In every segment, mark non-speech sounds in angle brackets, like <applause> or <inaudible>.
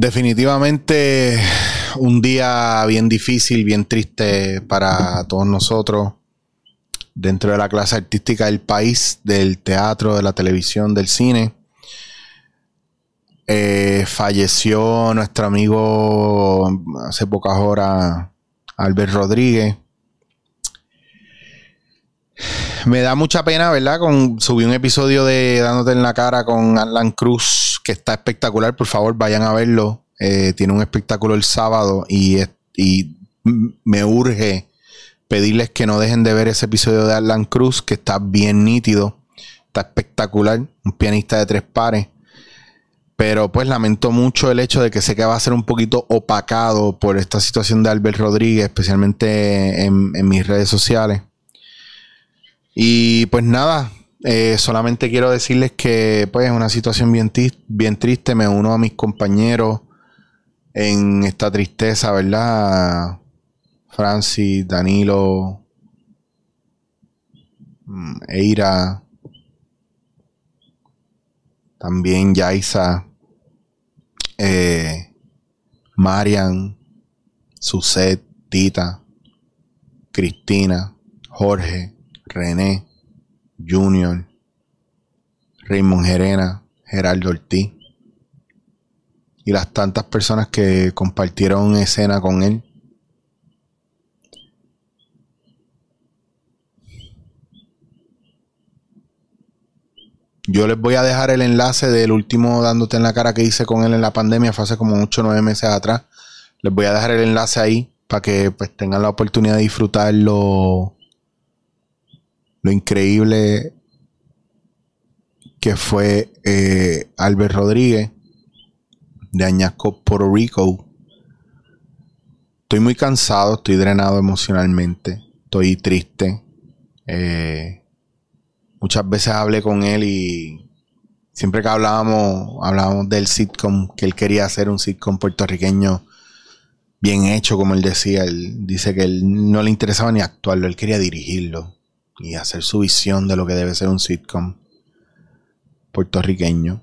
Definitivamente un día bien difícil, bien triste para todos nosotros dentro de la clase artística del país, del teatro, de la televisión, del cine. Eh, falleció nuestro amigo hace pocas horas, Albert Rodríguez. Me da mucha pena, ¿verdad? Con, subí un episodio de Dándote en la cara con Alan Cruz, está espectacular. Por favor, vayan a verlo. Eh, tiene un espectáculo el sábado y, y me urge pedirles que no dejen de ver ese episodio de Alan Cruz, que está bien nítido, está espectacular, un pianista de tres pares. Pero pues lamento mucho el hecho de que sé que va a ser un poquito opacado por esta situación de Albert Rodríguez, especialmente en, mis redes sociales. Y pues nada, eh, solamente quiero decirles que pues es una situación bien, bien triste. Me uno a mis compañeros en esta tristeza, ¿verdad? Francis, Danilo, mm, Eira, también Yaisa eh, Marian, Suset, Tita, Cristina, Jorge, René, Junior, Raymond Gerena, Geraldo Ortiz y las tantas personas que compartieron escena con él. Yo les voy a dejar el enlace del último dándote en la cara que hice con él en la pandemia, fue hace como 8 o 9 meses atrás. Les voy a dejar el enlace ahí para que pues, tengan la oportunidad de disfrutar lo, increíble que fue eh, Albert Rodríguez de Añasco, Puerto Rico. Estoy muy cansado, estoy drenado emocionalmente, estoy triste. Eh, muchas veces hablé con él y siempre que hablábamos, hablábamos del sitcom, que él quería hacer un sitcom puertorriqueño bien hecho, como él decía. Él dice que él no le interesaba ni actuarlo, él quería dirigirlo y hacer su visión de lo que debe ser un sitcom puertorriqueño.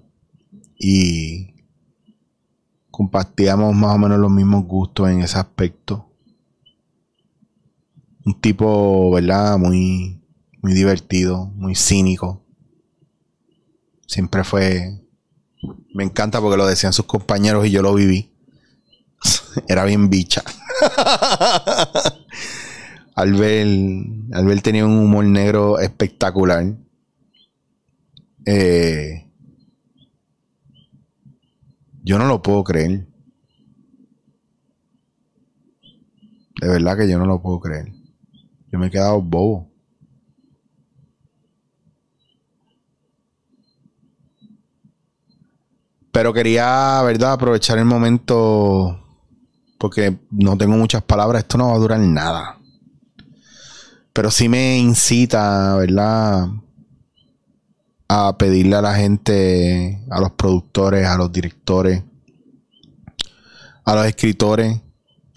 Y compartíamos más o menos los mismos gustos en ese aspecto. Un tipo, ¿verdad? Muy muy divertido, muy cínico. Siempre fue... Me encanta porque lo decían sus compañeros y yo lo viví. <laughs> Era bien bicha. <laughs> Albert, Albert tenía un humor negro espectacular. Eh, yo no lo puedo creer. De verdad que yo no lo puedo creer. Yo me he quedado bobo. Pero quería, ¿verdad? Aprovechar el momento porque no tengo muchas palabras. Esto no va a durar nada. Pero sí me incita, ¿verdad? A pedirle a la gente, a los productores, a los directores, a los escritores,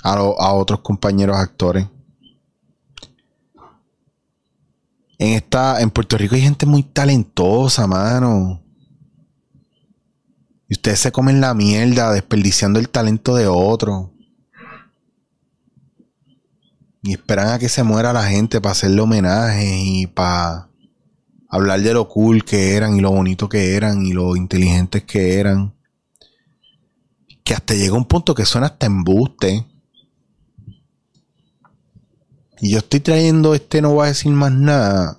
a, otros compañeros actores. En esta, en Puerto Rico hay gente muy talentosa, mano. Y ustedes se comen la mierda desperdiciando el talento de otro. Y esperan a que se muera la gente para hacerle homenaje y para hablar de lo cool que eran y lo bonito que eran y lo inteligentes que eran. Que hasta llega un punto que suena hasta embuste. Y yo estoy trayendo este no voy a decir más nada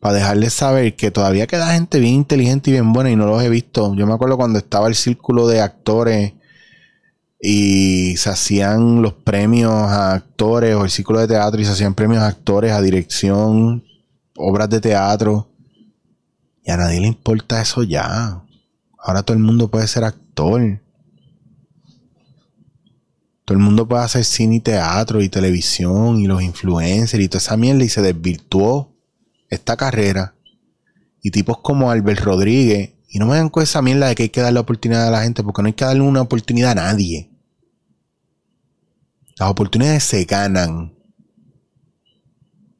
para dejarles saber que todavía queda gente bien inteligente y bien buena y no los he visto. Yo me acuerdo cuando estaba el círculo de actores y se hacían los premios a actores o el círculo de teatro y se hacían premios a actores, a dirección, obras de teatro. Y a nadie le importa eso ya. Ahora todo el mundo puede ser actor. Todo el mundo puede hacer cine y teatro y televisión y los influencers y toda esa mierda y se desvirtuó esta carrera y tipos como Albert Rodríguez, y no me dan con esa mierda de que hay que darle oportunidad a la gente, porque no hay que darle una oportunidad a nadie. Las oportunidades se ganan.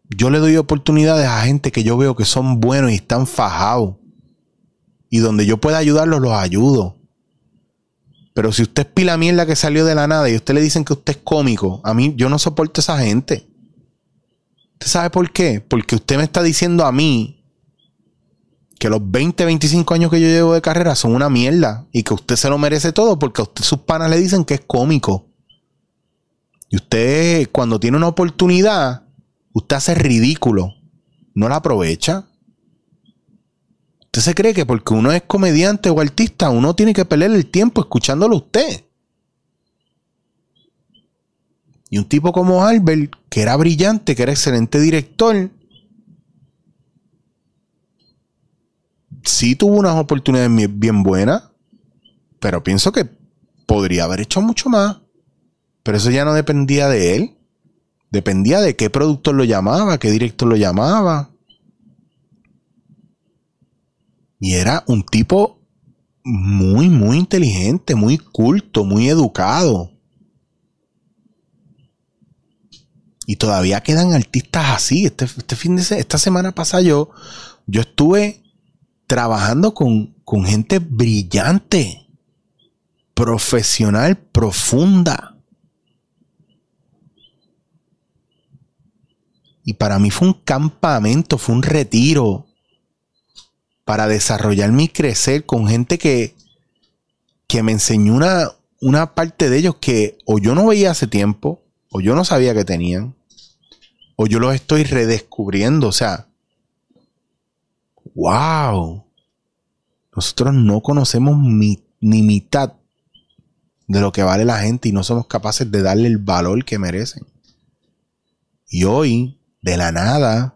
Yo le doy oportunidades a gente que yo veo que son buenos y están fajados. Y donde yo pueda ayudarlos, los ayudo. Pero si usted es pila mierda que salió de la nada y usted le dicen que usted es cómico, a mí yo no soporto a esa gente. ¿Usted sabe por qué? Porque usted me está diciendo a mí que los 20, 25 años que yo llevo de carrera son una mierda y que usted se lo merece todo porque a usted sus panas le dicen que es cómico. Y usted cuando tiene una oportunidad, usted hace ridículo. No la aprovecha. Usted se cree que porque uno es comediante o artista, uno tiene que perder el tiempo escuchándolo a usted. Y un tipo como Albert, que era brillante, que era excelente director, sí tuvo unas oportunidades bien buenas, pero pienso que podría haber hecho mucho más. Pero eso ya no dependía de él. Dependía de qué productor lo llamaba, qué director lo llamaba. Y era un tipo muy, muy inteligente, muy culto, muy educado. Y todavía quedan artistas así. Este, este fin de esta semana pasada yo, yo estuve trabajando con, con gente brillante, profesional, profunda. Y para mí fue un campamento, fue un retiro para desarrollarme y crecer con gente que, que me enseñó una, una parte de ellos que o yo no veía hace tiempo, o yo no sabía que tenían, o yo los estoy redescubriendo. O sea, wow. Nosotros no conocemos ni mitad de lo que vale la gente y no somos capaces de darle el valor que merecen. Y hoy, de la nada,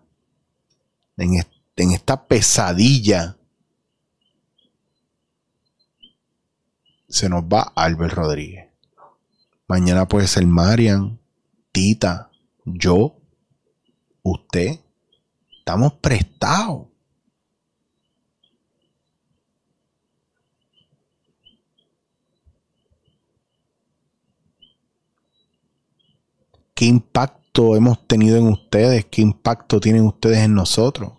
en, en esta pesadilla, se nos va Albert Rodríguez. Mañana puede ser Marian, Tita, yo, usted, estamos prestados. ¿Qué impacto hemos tenido en ustedes? ¿Qué impacto tienen ustedes en nosotros?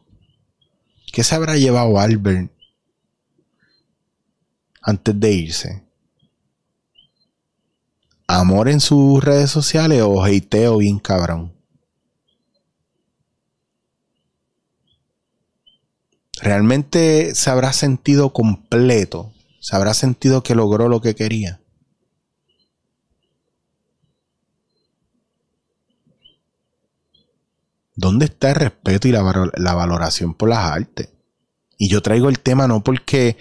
¿Qué se habrá llevado Albert antes de irse? ¿Amor en sus redes sociales o hateo bien cabrón? realmente se habrá sentido completo, se habrá sentido que logró lo que quería. ¿Dónde está el respeto y la, valoración por las artes? Y yo traigo el tema no porque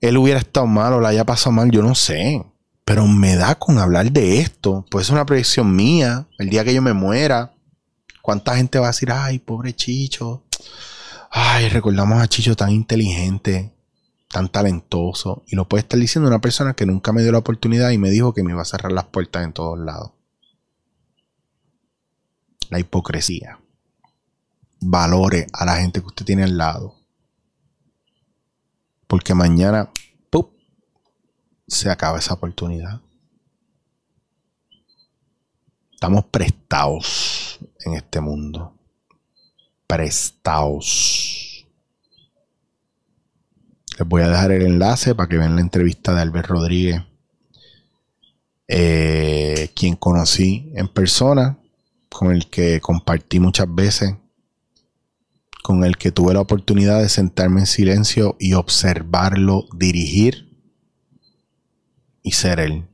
él hubiera estado mal o la haya pasado mal, yo no sé. Pero me da con hablar de esto. Pues es una proyección mía. El día que yo me muera, ¿cuánta gente va a decir, ay, pobre Chicho? ay, recordamos a Chicho tan inteligente, tan talentoso, y lo puede estar diciendo una persona que nunca me dio la oportunidad y me dijo que me iba a cerrar las puertas en todos lados. La hipocresía. Valore a la gente que usted tiene al lado. Porque mañana, se acaba esa oportunidad. Estamos prestados en este mundo prestaos. Les voy a dejar el enlace para que vean la entrevista de Albert Rodríguez, eh, quien conocí en persona, con el que compartí muchas veces, con el que tuve la oportunidad de sentarme en silencio y observarlo dirigir y ser él.